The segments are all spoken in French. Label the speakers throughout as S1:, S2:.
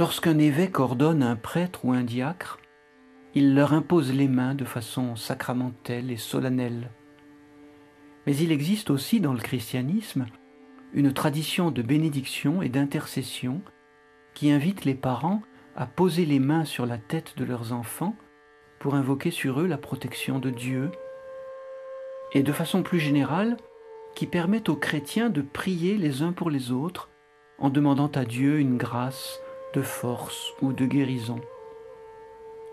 S1: Lorsqu'un évêque ordonne un prêtre ou un diacre, il leur impose les mains de façon sacramentelle et solennelle. Mais il existe aussi dans le christianisme une tradition de bénédiction et d'intercession qui invite les parents à poser les mains sur la tête de leurs enfants pour invoquer sur eux la protection de Dieu, et de façon plus générale, qui permet aux chrétiens de prier les uns pour les autres en demandant à Dieu une grâce de force ou de guérison.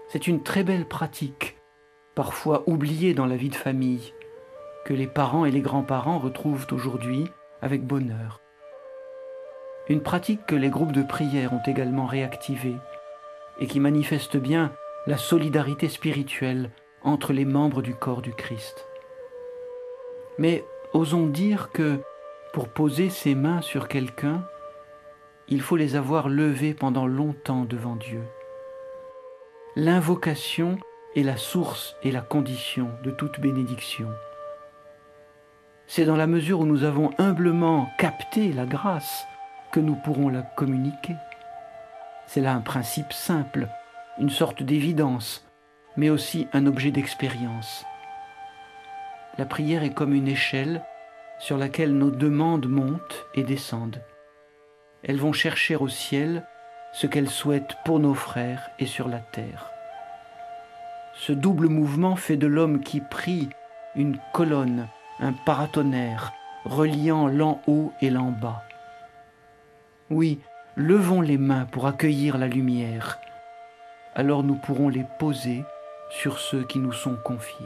S1: C'est une très belle pratique, parfois oubliée dans la vie de famille, que les parents et les grands-parents retrouvent aujourd'hui avec bonheur. Une pratique que les groupes de prière ont également réactivée et qui manifeste bien la solidarité spirituelle entre les membres du corps du Christ. Mais osons dire que pour poser ses mains sur quelqu'un, il faut les avoir levées pendant longtemps devant Dieu. L'invocation est la source et la condition de toute bénédiction. C'est dans la mesure où nous avons humblement capté la grâce que nous pourrons la communiquer. C'est là un principe simple, une sorte d'évidence, mais aussi un objet d'expérience. La prière est comme une échelle sur laquelle nos demandes montent et descendent. Elles vont chercher au ciel ce qu'elles souhaitent pour nos frères et sur la terre. Ce double mouvement fait de l'homme qui prie une colonne, un paratonnerre, reliant l'en haut et l'en bas. Oui, levons les mains pour accueillir la lumière, alors nous pourrons les poser sur ceux qui nous sont confiés.